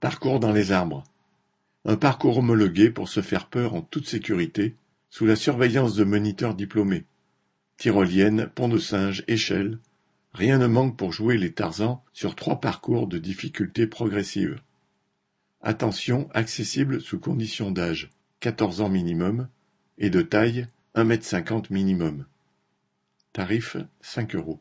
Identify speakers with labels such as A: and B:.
A: Parcours dans les arbres. Un parcours homologué pour se faire peur en toute sécurité, sous la surveillance de moniteurs diplômés. Tyrolienne, pont de singe, échelle, rien ne manque pour jouer les Tarzans sur trois parcours de difficulté progressive. Attention accessible sous condition d'âge, quatorze ans minimum, et de taille, un mètre cinquante minimum. Tarif cinq euros.